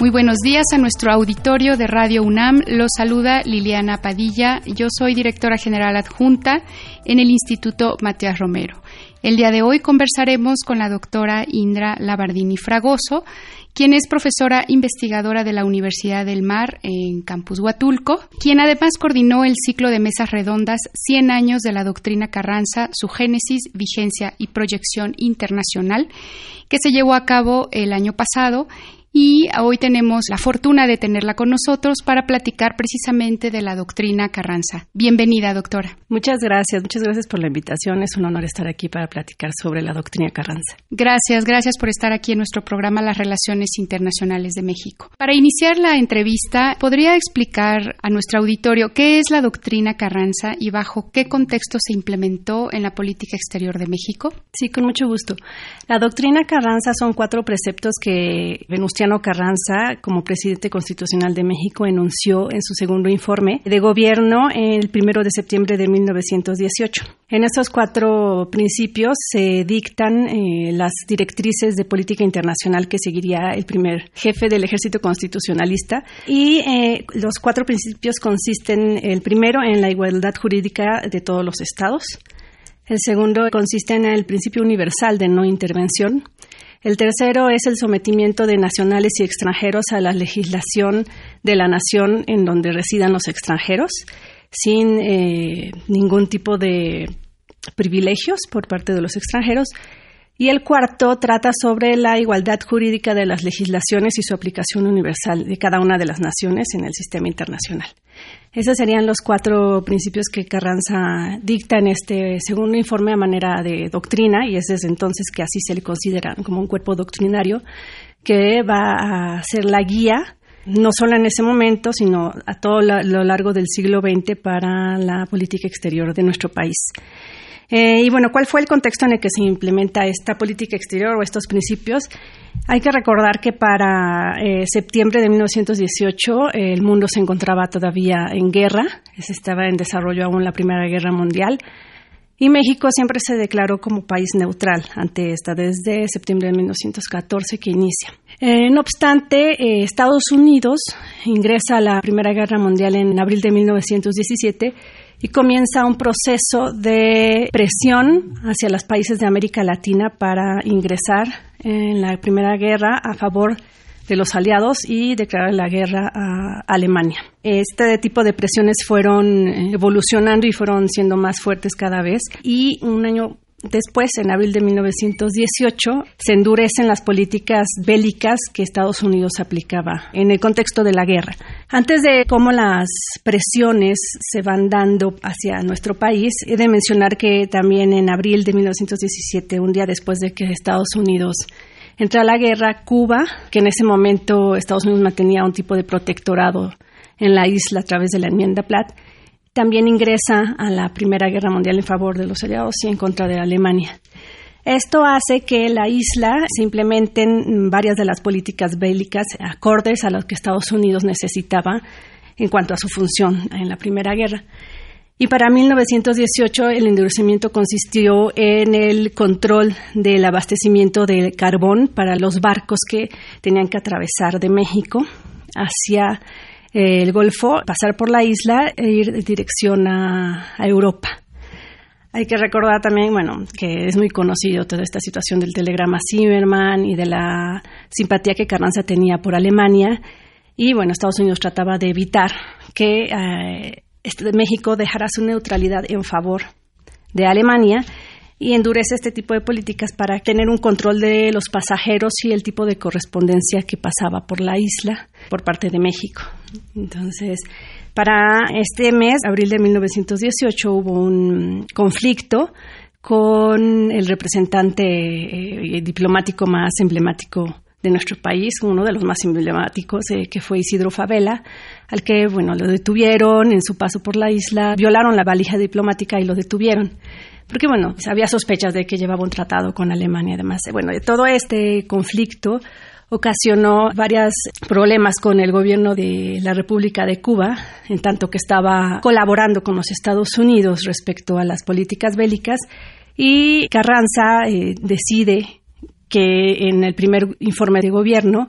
Muy buenos días a nuestro auditorio de Radio UNAM. Los saluda Liliana Padilla. Yo soy directora general adjunta en el Instituto Matías Romero. El día de hoy conversaremos con la doctora Indra Labardini Fragoso, quien es profesora investigadora de la Universidad del Mar en Campus Huatulco, quien además coordinó el ciclo de mesas redondas 100 años de la doctrina Carranza, su génesis, vigencia y proyección internacional, que se llevó a cabo el año pasado y hoy tenemos la fortuna de tenerla con nosotros para platicar precisamente de la doctrina Carranza. Bienvenida, doctora. Muchas gracias, muchas gracias por la invitación. Es un honor estar aquí para platicar sobre la doctrina Carranza. Gracias, gracias por estar aquí en nuestro programa Las Relaciones Internacionales de México. Para iniciar la entrevista, ¿podría explicar a nuestro auditorio qué es la doctrina Carranza y bajo qué contexto se implementó en la política exterior de México? Sí, con mucho gusto. La doctrina Carranza son cuatro preceptos que Venustiano Carranza, como presidente constitucional de México, enunció en su segundo informe de gobierno el primero de septiembre de 1918. En estos cuatro principios se dictan eh, las directrices de política internacional que seguiría el primer jefe del ejército constitucionalista y eh, los cuatro principios consisten, el primero, en la igualdad jurídica de todos los estados. El segundo consiste en el principio universal de no intervención. El tercero es el sometimiento de nacionales y extranjeros a la legislación de la nación en donde residan los extranjeros, sin eh, ningún tipo de privilegios por parte de los extranjeros. Y el cuarto trata sobre la igualdad jurídica de las legislaciones y su aplicación universal de cada una de las naciones en el sistema internacional. Esos serían los cuatro principios que Carranza dicta en este segundo informe a manera de doctrina y es desde entonces que así se le considera como un cuerpo doctrinario que va a ser la guía no solo en ese momento, sino a todo lo largo del siglo XX para la política exterior de nuestro país. Eh, y bueno, ¿cuál fue el contexto en el que se implementa esta política exterior o estos principios? Hay que recordar que para eh, septiembre de 1918 el mundo se encontraba todavía en guerra, estaba en desarrollo aún la Primera Guerra Mundial. Y México siempre se declaró como país neutral ante esta desde septiembre de 1914 que inicia. Eh, no obstante, Estados Unidos ingresa a la Primera Guerra Mundial en abril de 1917 y comienza un proceso de presión hacia los países de América Latina para ingresar en la Primera Guerra a favor de los aliados y declarar la guerra a Alemania. Este tipo de presiones fueron evolucionando y fueron siendo más fuertes cada vez y un año Después, en abril de 1918, se endurecen las políticas bélicas que Estados Unidos aplicaba en el contexto de la guerra. Antes de cómo las presiones se van dando hacia nuestro país, he de mencionar que también en abril de 1917, un día después de que Estados Unidos entra a la guerra, Cuba, que en ese momento Estados Unidos mantenía un tipo de protectorado en la isla a través de la enmienda Platt, también ingresa a la Primera Guerra Mundial en favor de los aliados y en contra de Alemania. Esto hace que la isla se implementen varias de las políticas bélicas acordes a las que Estados Unidos necesitaba en cuanto a su función en la Primera Guerra. Y para 1918 el endurecimiento consistió en el control del abastecimiento de carbón para los barcos que tenían que atravesar de México hacia el Golfo, pasar por la isla e ir en dirección a, Europa. Hay que recordar también, bueno, que es muy conocido toda esta situación del telegrama Zimmerman y de la simpatía que Carranza tenía por Alemania. Y bueno, Estados Unidos trataba de evitar que eh, este, México dejara su neutralidad en favor de Alemania y endurece este tipo de políticas para tener un control de los pasajeros y el tipo de correspondencia que pasaba por la isla por parte de México. Entonces, para este mes, abril de 1918, hubo un conflicto con el representante eh, diplomático más emblemático de nuestro país, uno de los más emblemáticos, eh, que fue Isidro Favela, al que, bueno, lo detuvieron en su paso por la isla, violaron la valija diplomática y lo detuvieron. Porque, bueno, había sospechas de que llevaba un tratado con Alemania, además. Bueno, todo este conflicto ocasionó varios problemas con el gobierno de la República de Cuba, en tanto que estaba colaborando con los Estados Unidos respecto a las políticas bélicas, y Carranza eh, decide que en el primer informe de gobierno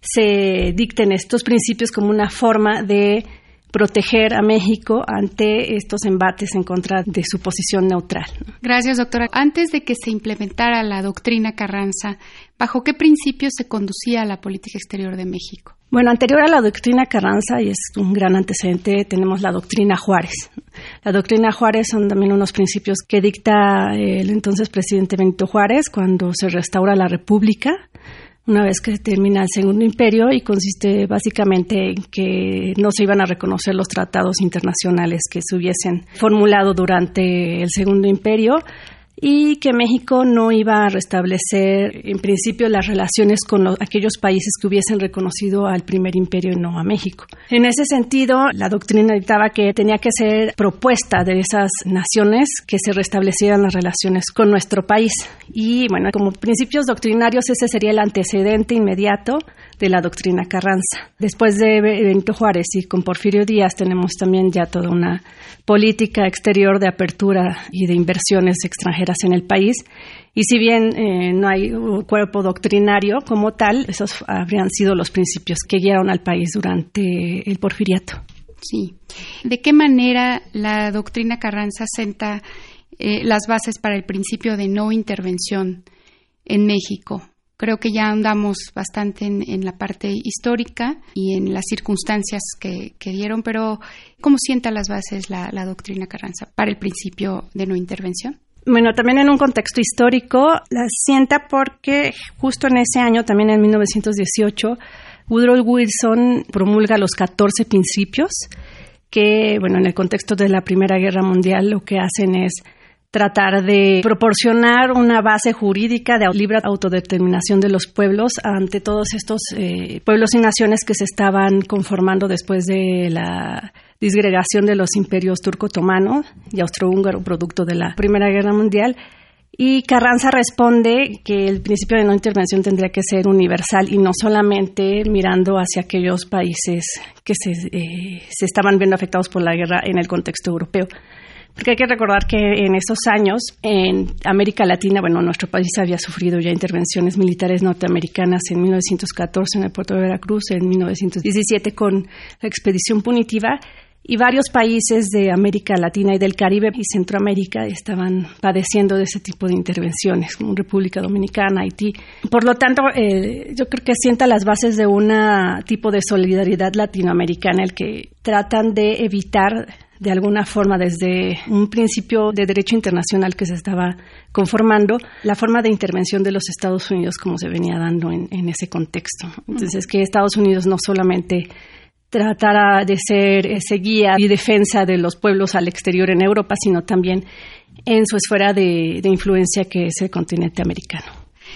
se dicten estos principios como una forma de proteger a México ante estos embates en contra de su posición neutral. Gracias, doctora. Antes de que se implementara la doctrina Carranza, ¿bajo qué principios se conducía la política exterior de México? Bueno, anterior a la doctrina Carranza, y es un gran antecedente, tenemos la doctrina Juárez. La doctrina Juárez son también unos principios que dicta el entonces presidente Benito Juárez cuando se restaura la República una vez que termina el Segundo Imperio y consiste básicamente en que no se iban a reconocer los tratados internacionales que se hubiesen formulado durante el Segundo Imperio y que México no iba a restablecer en principio las relaciones con aquellos países que hubiesen reconocido al primer imperio y no a México. En ese sentido, la doctrina dictaba que tenía que ser propuesta de esas naciones que se restablecieran las relaciones con nuestro país. Y bueno, como principios doctrinarios ese sería el antecedente inmediato de la doctrina Carranza. Después de Benito Juárez y con Porfirio Díaz tenemos también ya toda una política exterior de apertura y de inversiones extranjeras en el país. Y si bien eh, no hay cuerpo doctrinario como tal, esos habrían sido los principios que guiaron al país durante el porfiriato. Sí. ¿De qué manera la doctrina Carranza senta eh, las bases para el principio de no intervención en México? Creo que ya andamos bastante en, la parte histórica y en las circunstancias que, dieron, pero ¿cómo sienta las bases la, doctrina Carranza para el principio de no intervención? Bueno, también en un contexto histórico, la sienta porque justo en ese año, también en 1918, Woodrow Wilson promulga los 14 principios que, bueno, en el contexto de la Primera Guerra Mundial lo que hacen es tratar de proporcionar una base jurídica de libre autodeterminación de los pueblos ante todos estos eh, pueblos y naciones que se estaban conformando después de la disgregación de los imperios turco-otomano y austrohúngaro producto de la Primera Guerra Mundial. Y Carranza responde que el principio de no intervención tendría que ser universal y no solamente mirando hacia aquellos países que se, eh, se estaban viendo afectados por la guerra en el contexto europeo. Porque hay que recordar que en esos años, en América Latina, bueno, nuestro país había sufrido ya intervenciones militares norteamericanas en 1914 en el puerto de Veracruz, en 1917 con la expedición punitiva, y varios países de América Latina y del Caribe y Centroamérica estaban padeciendo de ese tipo de intervenciones, como República Dominicana, Haití. Por lo tanto, eh, yo creo que sienta las bases de un tipo de solidaridad latinoamericana, el que tratan de evitar de alguna forma desde un principio de derecho internacional que se estaba conformando la forma de intervención de los Estados Unidos como se venía dando en, ese contexto. Entonces, que Estados Unidos no solamente tratara de ser ese guía y defensa de los pueblos al exterior en Europa, sino también en su esfera de, de influencia que es el continente americano.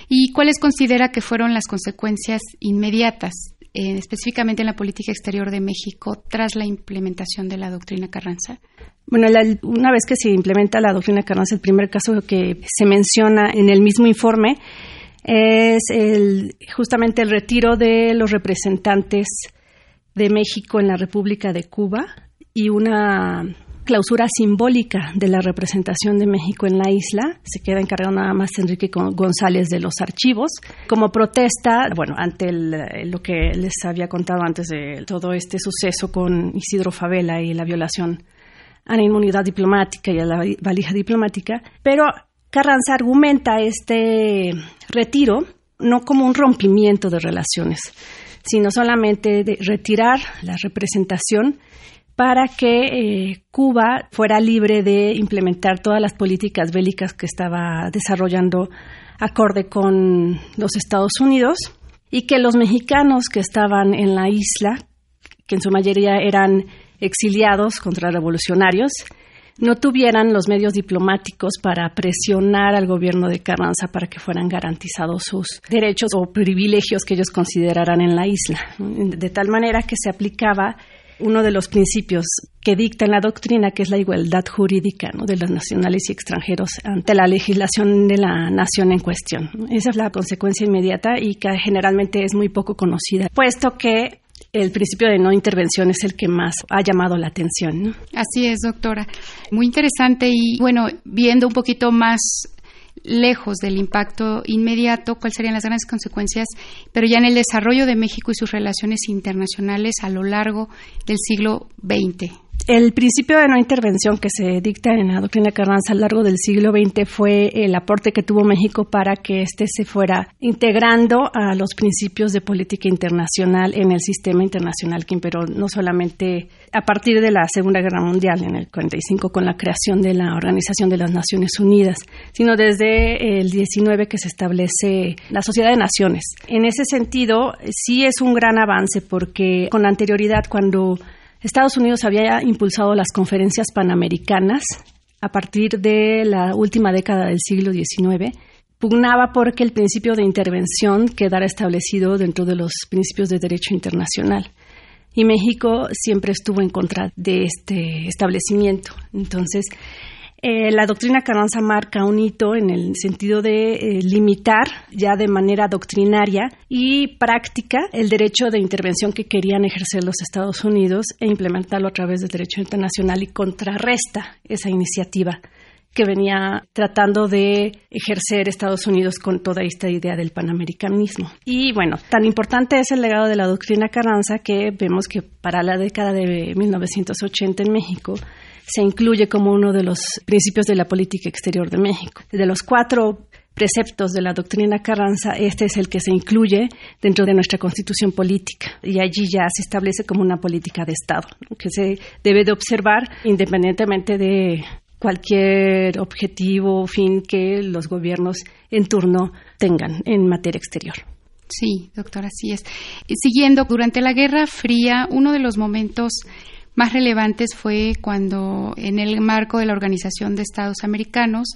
¿Y cuáles considera que fueron las consecuencias inmediatas específicamente en la política exterior de México tras la implementación de la doctrina Carranza? Bueno, una vez que se implementa la doctrina Carranza, el primer caso que se menciona en el mismo informe es el, justamente el retiro de los representantes de México en la República de Cuba y una clausura simbólica de la representación de México en la isla. Se queda encargado nada más Enrique González de los archivos. Como protesta, bueno, ante lo que les había contado antes de todo este suceso con Isidro Favela y la violación a la inmunidad diplomática y a la valija diplomática, pero Carranza argumenta este retiro no como un rompimiento de relaciones, sino solamente de retirar la representación para que eh, Cuba fuera libre de implementar todas las políticas bélicas que estaba desarrollando acorde con los Estados Unidos y que los mexicanos que estaban en la isla, que en su mayoría eran exiliados contrarrevolucionarios, no tuvieran los medios diplomáticos para presionar al gobierno de Carranza para que fueran garantizados sus derechos o privilegios que ellos consideraran en la isla. De tal manera que se aplicaba uno de los principios que dicta en la doctrina, que es la igualdad jurídica de los nacionales y extranjeros ante la legislación de la nación en cuestión. Esa es la consecuencia inmediata y que generalmente es muy poco conocida, puesto que el principio de no intervención es el que más ha llamado la atención. Así es, doctora. Muy interesante y bueno, viendo un poquito más lejos del impacto inmediato, cuáles serían las grandes consecuencias, pero ya en el desarrollo de México y sus relaciones internacionales a lo largo del siglo XX. El principio de no intervención que se dicta en la doctrina Carranza a lo largo del siglo XX fue el aporte que tuvo México para que éste se fuera integrando a los principios de política internacional en el sistema internacional que imperó no solamente a partir de la Segunda Guerra Mundial en el 45 con la creación de la Organización de las Naciones Unidas, sino desde el 19 que se establece la Sociedad de Naciones. En ese sentido, sí es un gran avance porque con anterioridad cuando Estados Unidos había impulsado las conferencias panamericanas a partir de la última década del siglo XIX. Pugnaba porque el principio de intervención quedara establecido dentro de los principios de derecho internacional. Y México siempre estuvo en contra de este establecimiento. Entonces, eh, la doctrina Carranza marca un hito en el sentido de eh, limitar ya de manera doctrinaria y práctica el derecho de intervención que querían ejercer los Estados Unidos e implementarlo a través del derecho internacional y contrarresta esa iniciativa que venía tratando de ejercer Estados Unidos con toda esta idea del panamericanismo. Y bueno, tan importante es el legado de la doctrina Carranza que vemos que para la década de 1980 en México se incluye como uno de los principios de la política exterior de México. De los cuatro preceptos de la doctrina Carranza, este es el que se incluye dentro de nuestra constitución política y allí ya se establece como una política de Estado que se debe de observar independientemente de cualquier objetivo o fin que los gobiernos en turno tengan en materia exterior. Sí, doctora, así es. Siguiendo, durante la Guerra Fría, uno de los momentos más relevantes fue cuando, en el marco de la Organización de Estados Americanos,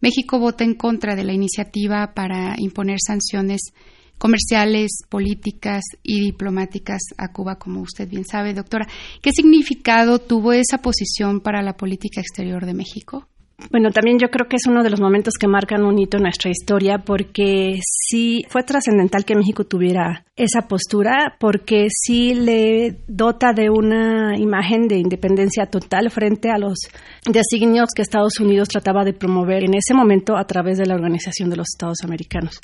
México vota en contra de la iniciativa para imponer sanciones comerciales, políticas y diplomáticas a Cuba, como usted bien sabe, doctora. ¿Qué significado tuvo esa posición para la política exterior de México? Bueno, también yo creo que es uno de los momentos que marcan un hito en nuestra historia porque sí fue trascendental que México tuviera esa postura porque sí le dota de una imagen de independencia total frente a los designios que Estados Unidos trataba de promover en ese momento a través de la Organización de los Estados Americanos.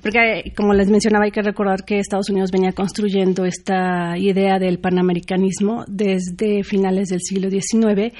Porque, como les mencionaba, hay que recordar que Estados Unidos venía construyendo esta idea del panamericanismo desde finales del siglo XIX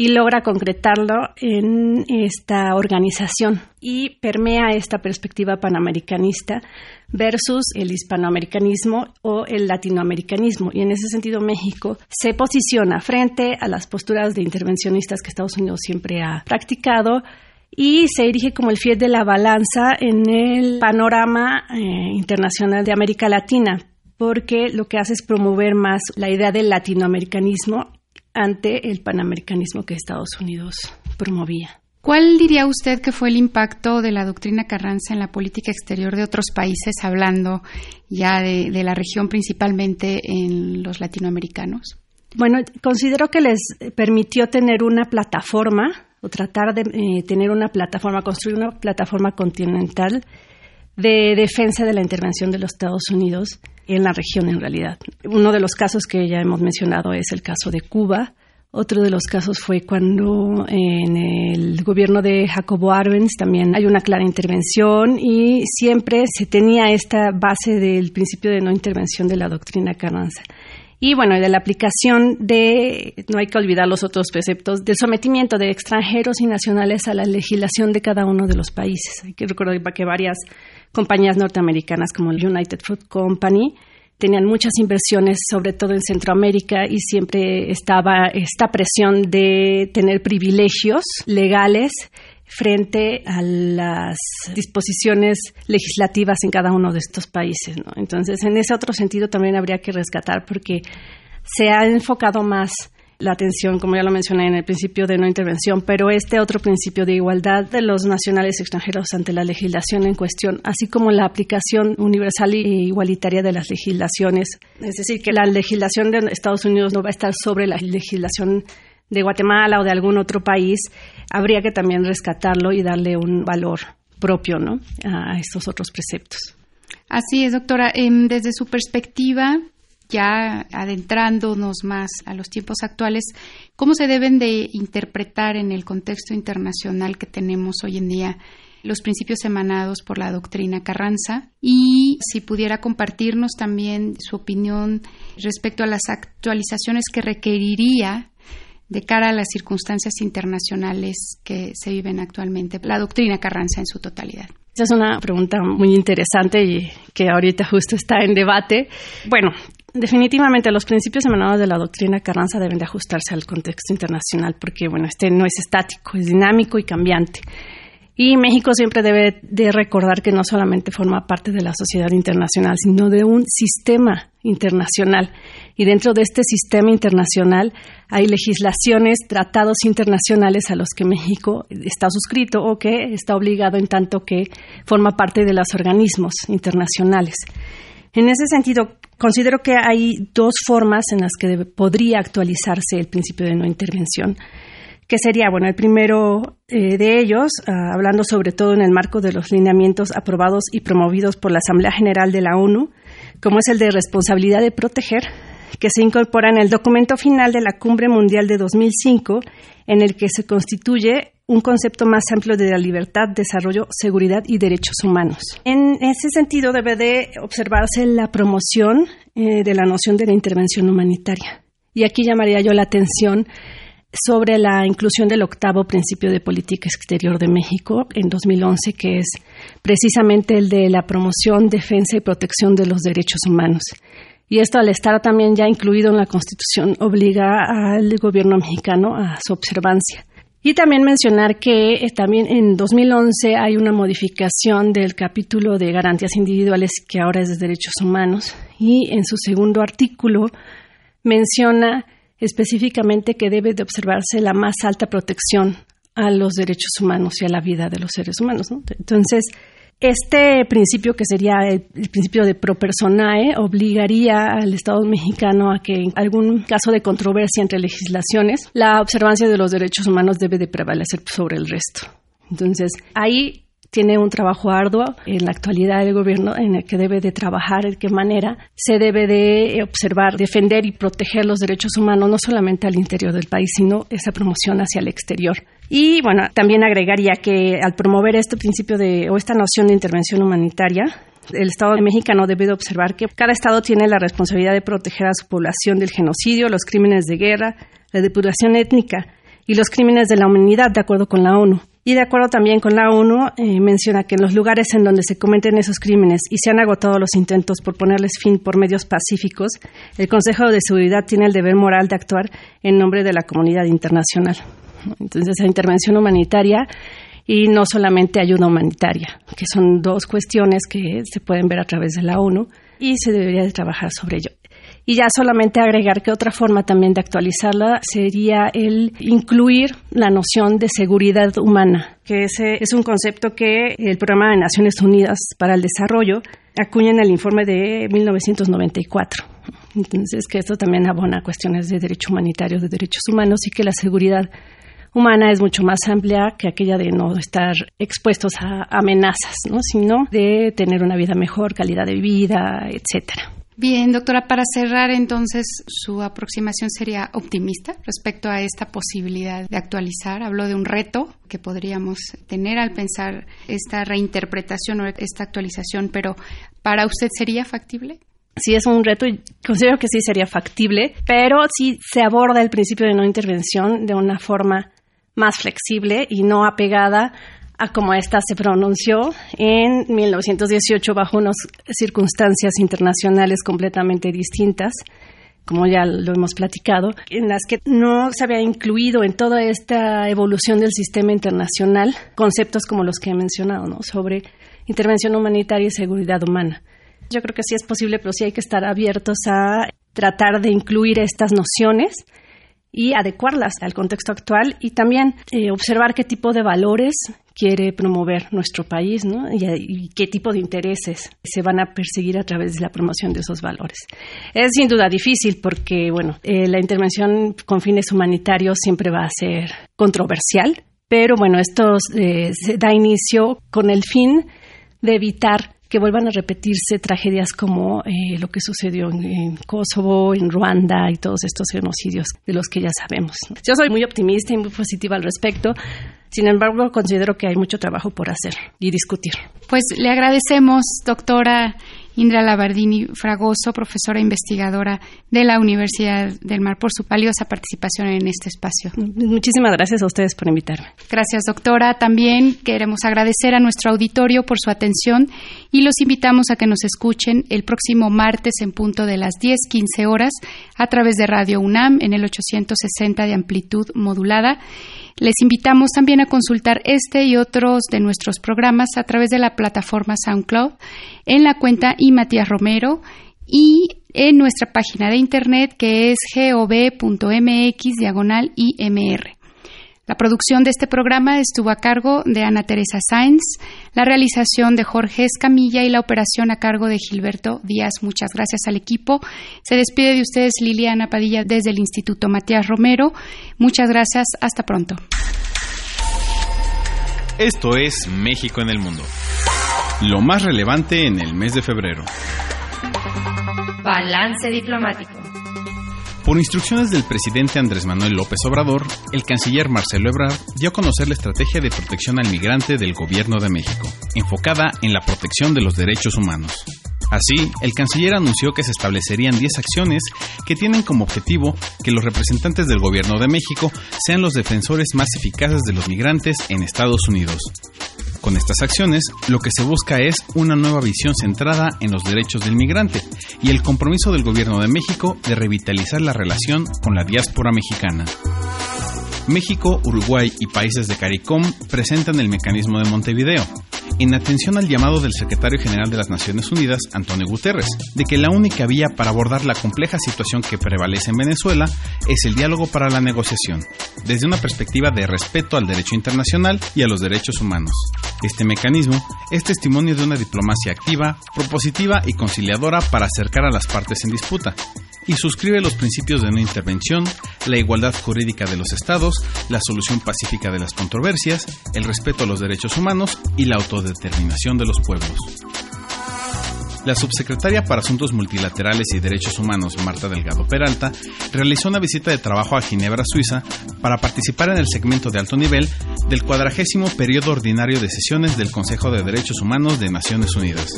y logra concretarlo en esta organización y permea esta perspectiva panamericanista versus el hispanoamericanismo o el latinoamericanismo. Y en ese sentido México se posiciona frente a las posturas de intervencionistas que Estados Unidos siempre ha practicado y se erige como el fiel de la balanza en el panorama eh, internacional de América Latina, porque lo que hace es promover más la idea del latinoamericanismo ante el panamericanismo que Estados Unidos promovía. ¿Cuál diría usted que fue el impacto de la doctrina Carranza en la política exterior de otros países, hablando ya de, la región principalmente en los latinoamericanos? Bueno, considero que les permitió tener una plataforma o tratar de eh, tener una plataforma, construir una plataforma continental de defensa de la intervención de los Estados Unidos en la región en realidad. Uno de los casos que ya hemos mencionado es el caso de Cuba. Otro de los casos fue cuando en el gobierno de Jacobo Arbenz también hay una clara intervención y siempre se tenía esta base del principio de no intervención de la doctrina Carranza. Y bueno, de la aplicación de, no hay que olvidar los otros preceptos, del sometimiento de extranjeros y nacionales a la legislación de cada uno de los países. Hay que recordar que varias compañías norteamericanas como el United Fruit Company tenían muchas inversiones, sobre todo en Centroamérica, y siempre estaba esta presión de tener privilegios legales frente a las disposiciones legislativas en cada uno de estos países. Entonces, en ese otro sentido también habría que rescatar porque se ha enfocado más la atención, como ya lo mencioné en el principio de no intervención, pero este otro principio de igualdad de los nacionales extranjeros ante la legislación en cuestión, así como la aplicación universal e igualitaria de las legislaciones. Es decir, que la legislación de Estados Unidos no va a estar sobre la legislación de Guatemala o de algún otro país, habría que también rescatarlo y darle un valor propio ¿no? a estos otros preceptos. Así es, doctora. Em, desde su perspectiva, ya adentrándonos más a los tiempos actuales, ¿cómo se deben de interpretar en el contexto internacional que tenemos hoy en día los principios emanados por la doctrina Carranza? Y si pudiera compartirnos también su opinión respecto a las actualizaciones que requeriría de cara a las circunstancias internacionales que se viven actualmente, la doctrina Carranza en su totalidad. Esa es una pregunta muy interesante y que ahorita justo está en debate. Bueno, definitivamente los principios emanados de la doctrina Carranza deben de ajustarse al contexto internacional porque, bueno, este no es estático, es dinámico y cambiante. Y México siempre debe de recordar que no solamente forma parte de la sociedad internacional, sino de un sistema internacional. Y dentro de este sistema internacional hay legislaciones, tratados internacionales a los que México está suscrito o que está obligado en tanto que forma parte de los organismos internacionales. En ese sentido, considero que hay dos formas en las que podría actualizarse el principio de no intervención que sería, bueno, el primero eh, de ellos, ah, hablando sobre todo en el marco de los lineamientos aprobados y promovidos por la Asamblea General de la ONU, como es el de responsabilidad de proteger, que se incorpora en el documento final de la Cumbre Mundial de 2005, en el que se constituye un concepto más amplio de la libertad, desarrollo, seguridad y derechos humanos. En ese sentido, debe de observarse la promoción eh, de la noción de la intervención humanitaria. Y aquí llamaría yo la atención sobre la inclusión del octavo principio de política exterior de México en 2011, que es precisamente el de la promoción, defensa y protección de los derechos humanos. Y esto, al estar también ya incluido en la Constitución, obliga al gobierno mexicano a su observancia. Y también mencionar que eh, también en 2011 hay una modificación del capítulo de garantías individuales que ahora es de derechos humanos y en su segundo artículo menciona específicamente que debe de observarse la más alta protección a los derechos humanos y a la vida de los seres humanos. Entonces, este principio, que sería el, principio de pro personae, obligaría al Estado mexicano a que en algún caso de controversia entre legislaciones, la observancia de los derechos humanos debe de prevalecer sobre el resto. Entonces, ahí tiene un trabajo arduo en la actualidad del gobierno en el que debe de trabajar, en qué manera se debe de observar, defender y proteger los derechos humanos, no solamente al interior del país, sino esa promoción hacia el exterior. Y bueno, también agregaría que al promover este principio de o esta noción de intervención humanitaria, el Estado mexicano debe de observar que cada Estado tiene la responsabilidad de proteger a su población del genocidio, los crímenes de guerra, la depuración étnica y los crímenes de la humanidad, de acuerdo con la ONU. Y de acuerdo también con la ONU, eh, menciona que en los lugares en donde se cometen esos crímenes y se han agotado los intentos por ponerles fin por medios pacíficos, el Consejo de Seguridad tiene el deber moral de actuar en nombre de la comunidad internacional. Entonces, la intervención humanitaria y no solamente ayuda humanitaria, que son dos cuestiones que se pueden ver a través de la ONU y se debería de trabajar sobre ello. Y ya solamente agregar que otra forma también de actualizarla sería el incluir la noción de seguridad humana, que ese es un concepto que el Programa de Naciones Unidas para el Desarrollo acuña en el informe de 1994. Entonces, que esto también abona cuestiones de derecho humanitario, de derechos humanos y que la seguridad humana es mucho más amplia que aquella de no estar expuestos a amenazas, ¿no? sino de tener una vida mejor, calidad de vida, etcétera. Bien, doctora, para cerrar entonces, su aproximación sería optimista respecto a esta posibilidad de actualizar. Habló de un reto que podríamos tener al pensar esta reinterpretación o esta actualización, pero ¿para usted sería factible? Sí, es un reto y considero que sí sería factible, pero si se aborda el principio de no intervención de una forma más flexible y no apegada a como esta se pronunció en 1918 bajo unas circunstancias internacionales completamente distintas como ya lo hemos platicado, en las que no se había incluido en toda esta evolución del sistema internacional conceptos como los que he mencionado, ¿no? sobre intervención humanitaria y seguridad humana. Yo creo que sí es posible, pero sí hay que estar abiertos a tratar de incluir estas nociones y adecuarlas al contexto actual y también eh, observar qué tipo de valores quiere promover nuestro país ¿no? y, qué tipo de intereses se van a perseguir a través de la promoción de esos valores. Es sin duda difícil porque bueno, eh, la intervención con fines humanitarios siempre va a ser controversial, pero bueno, esto eh, se da inicio con el fin de evitar que vuelvan a repetirse tragedias como eh, lo que sucedió en, Kosovo, en Ruanda y todos estos genocidios de los que ya sabemos. Yo soy muy optimista y muy positiva al respecto. Sin embargo, considero que hay mucho trabajo por hacer y discutir. Pues le agradecemos, doctora Indra Labardini Fragoso, profesora investigadora de la Universidad del Mar, por su valiosa participación en este espacio. Muchísimas gracias a ustedes por invitarme. Gracias, doctora. También queremos agradecer a nuestro auditorio por su atención y los invitamos a que nos escuchen el próximo martes en punto de las 10:15 horas a través de Radio UNAM en el 860 de amplitud modulada. Les invitamos también a consultar este y otros de nuestros programas a través de la plataforma SoundCloud en la cuenta y Matías Romero y en nuestra página de internet que es gov.mx diagonal IMR. La producción de este programa estuvo a cargo de Ana Teresa Sáenz, la realización de Jorge Escamilla y la operación a cargo de Gilberto Díaz. Muchas gracias al equipo. Se despide de ustedes Liliana Padilla desde el Instituto Matías Romero. Muchas gracias. Hasta pronto. Esto es México en el Mundo. Lo más relevante en el mes de febrero. Balance diplomático. Por instrucciones del presidente Andrés Manuel López Obrador, el canciller Marcelo Ebrard dio a conocer la estrategia de protección al migrante del Gobierno de México, enfocada en la protección de los derechos humanos. Así, el canciller anunció que se establecerían 10 acciones que tienen como objetivo que los representantes del Gobierno de México sean los defensores más eficaces de los migrantes en Estados Unidos. Con estas acciones, lo que se busca es una nueva visión centrada en los derechos del migrante y el compromiso del Gobierno de México de revitalizar la relación con la diáspora mexicana. México, Uruguay y países de CARICOM presentan el mecanismo de Montevideo, en atención al llamado del secretario general de las Naciones Unidas, Antonio Guterres, de que la única vía para abordar la compleja situación que prevalece en Venezuela es el diálogo para la negociación, desde una perspectiva de respeto al derecho internacional y a los derechos humanos. Este mecanismo es testimonio de una diplomacia activa, propositiva y conciliadora para acercar a las partes en disputa, y suscribe los principios de no intervención, la igualdad jurídica de los estados, la solución pacífica de las controversias, el respeto a los derechos humanos y la autodeterminación de los pueblos. La subsecretaria para Asuntos Multilaterales y Derechos Humanos, Marta Delgado Peralta, realizó una visita de trabajo a Ginebra, Suiza, para participar en el segmento de alto nivel del cuadragésimo periodo ordinario de sesiones del Consejo de Derechos Humanos de Naciones Unidas.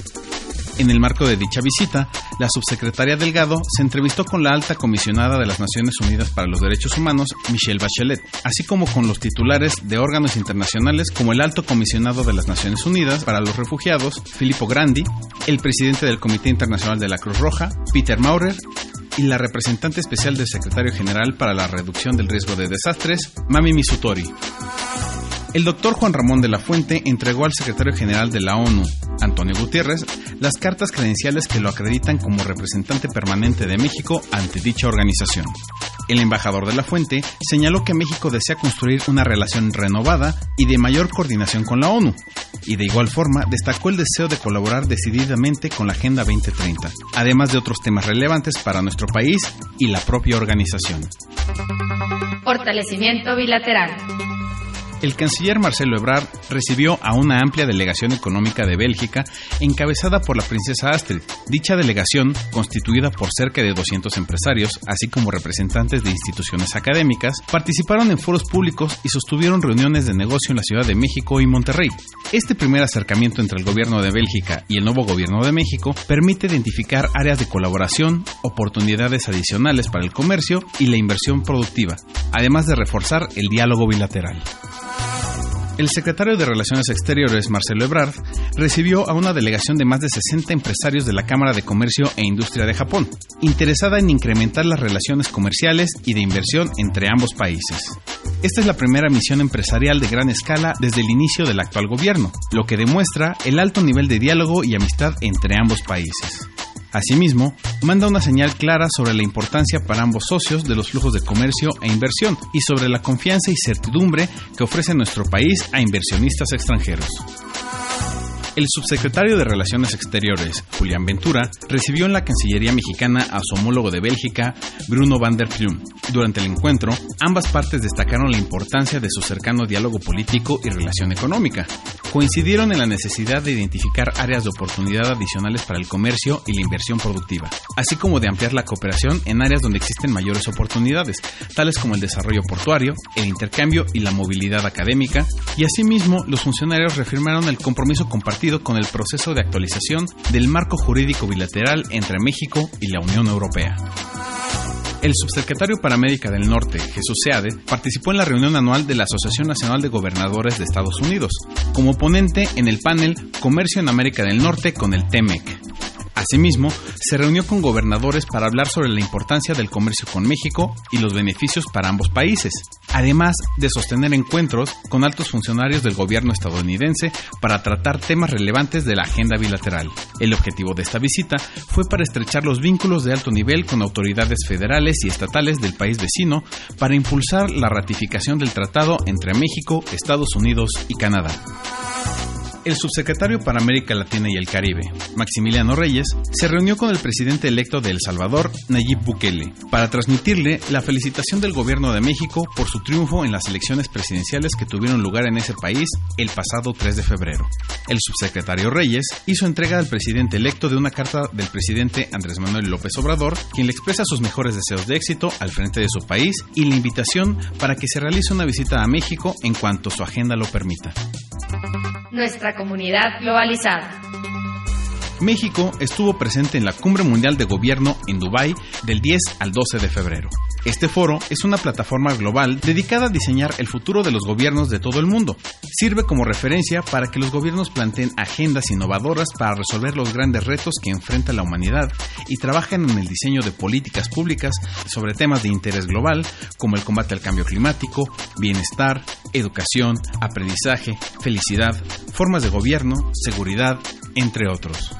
En el marco de dicha visita, la subsecretaria Delgado se entrevistó con la alta comisionada de las Naciones Unidas para los Derechos Humanos, Michelle Bachelet, así como con los titulares de órganos internacionales como el alto comisionado de las Naciones Unidas para los Refugiados, Filippo Grandi, el presidente del Comité Internacional de la Cruz Roja, Peter Maurer, y la representante especial del secretario general para la reducción del riesgo de desastres, Mami Misutori. El doctor Juan Ramón de la Fuente entregó al secretario general de la ONU, Antonio Gutiérrez, las cartas credenciales que lo acreditan como representante permanente de México ante dicha organización. El embajador de la Fuente señaló que México desea construir una relación renovada y de mayor coordinación con la ONU, y de igual forma destacó el deseo de colaborar decididamente con la Agenda 2030, además de otros temas relevantes para nuestro país y la propia organización. Fortalecimiento bilateral el canciller Marcelo Ebrard recibió a una amplia delegación económica de Bélgica encabezada por la princesa Astrid. Dicha delegación, constituida por cerca de 200 empresarios, así como representantes de instituciones académicas, participaron en foros públicos y sostuvieron reuniones de negocio en la Ciudad de México y Monterrey. Este primer acercamiento entre el gobierno de Bélgica y el nuevo gobierno de México permite identificar áreas de colaboración, oportunidades adicionales para el comercio y la inversión productiva, además de reforzar el diálogo bilateral. El secretario de Relaciones Exteriores, Marcelo Ebrard, recibió a una delegación de más de 60 empresarios de la Cámara de Comercio e Industria de Japón, interesada en incrementar las relaciones comerciales y de inversión entre ambos países. Esta es la primera misión empresarial de gran escala desde el inicio del actual gobierno, lo que demuestra el alto nivel de diálogo y amistad entre ambos países. Asimismo, manda una señal clara sobre la importancia para ambos socios de los flujos de comercio e inversión y sobre la confianza y certidumbre que ofrece nuestro país a inversionistas extranjeros. El subsecretario de Relaciones Exteriores, Julián Ventura, recibió en la Cancillería mexicana a su homólogo de Bélgica, Bruno van der Plum. Durante el encuentro, ambas partes destacaron la importancia de su cercano diálogo político y relación económica. Coincidieron en la necesidad de identificar áreas de oportunidad adicionales para el comercio y la inversión productiva, así como de ampliar la cooperación en áreas donde existen mayores oportunidades, tales como el desarrollo portuario, el intercambio y la movilidad académica, y asimismo los funcionarios reafirmaron el compromiso compartido con el proceso de actualización del marco jurídico bilateral entre México y la Unión Europea. El subsecretario para América del Norte, Jesús Seade, participó en la reunión anual de la Asociación Nacional de Gobernadores de Estados Unidos, como ponente en el panel Comercio en América del Norte con el TEMEC. Asimismo, se reunió con gobernadores para hablar sobre la importancia del comercio con México y los beneficios para ambos países, además de sostener encuentros con altos funcionarios del gobierno estadounidense para tratar temas relevantes de la agenda bilateral. El objetivo de esta visita fue para estrechar los vínculos de alto nivel con autoridades federales y estatales del país vecino para impulsar la ratificación del tratado entre México, Estados Unidos y Canadá. El subsecretario para América Latina y el Caribe, Maximiliano Reyes, se reunió con el presidente electo de El Salvador, Nayib Bukele, para transmitirle la felicitación del gobierno de México por su triunfo en las elecciones presidenciales que tuvieron lugar en ese país el pasado 3 de febrero. El subsecretario Reyes hizo entrega al presidente electo de una carta del presidente Andrés Manuel López Obrador, quien le expresa sus mejores deseos de éxito al frente de su país y la invitación para que se realice una visita a México en cuanto su agenda lo permita nuestra comunidad globalizada. México estuvo presente en la Cumbre Mundial de Gobierno en Dubái del 10 al 12 de febrero. Este foro es una plataforma global dedicada a diseñar el futuro de los gobiernos de todo el mundo. Sirve como referencia para que los gobiernos planteen agendas innovadoras para resolver los grandes retos que enfrenta la humanidad y trabajen en el diseño de políticas públicas sobre temas de interés global como el combate al cambio climático, bienestar, educación, aprendizaje, felicidad, formas de gobierno, seguridad, entre otros.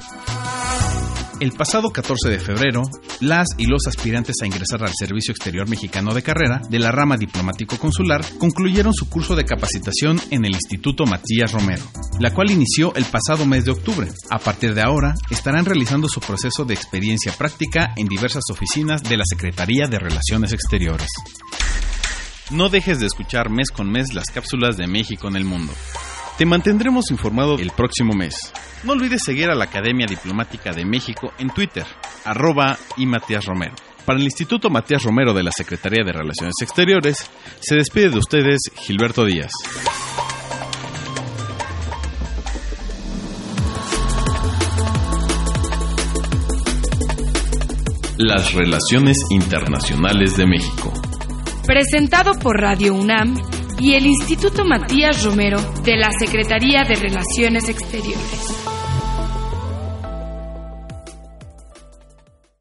El pasado 14 de febrero, las y los aspirantes a ingresar al Servicio Exterior Mexicano de Carrera de la rama diplomático consular concluyeron su curso de capacitación en el Instituto Matías Romero, la cual inició el pasado mes de octubre. A partir de ahora, estarán realizando su proceso de experiencia práctica en diversas oficinas de la Secretaría de Relaciones Exteriores. No dejes de escuchar mes con mes las cápsulas de México en el mundo. Te mantendremos informado el próximo mes. No olvides seguir a la Academia Diplomática de México en Twitter, arroba y Matías Romero. Para el Instituto Matías Romero de la Secretaría de Relaciones Exteriores, se despide de ustedes Gilberto Díaz. Las relaciones internacionales de México. Presentado por Radio UNAM y el Instituto Matías Romero de la Secretaría de Relaciones Exteriores.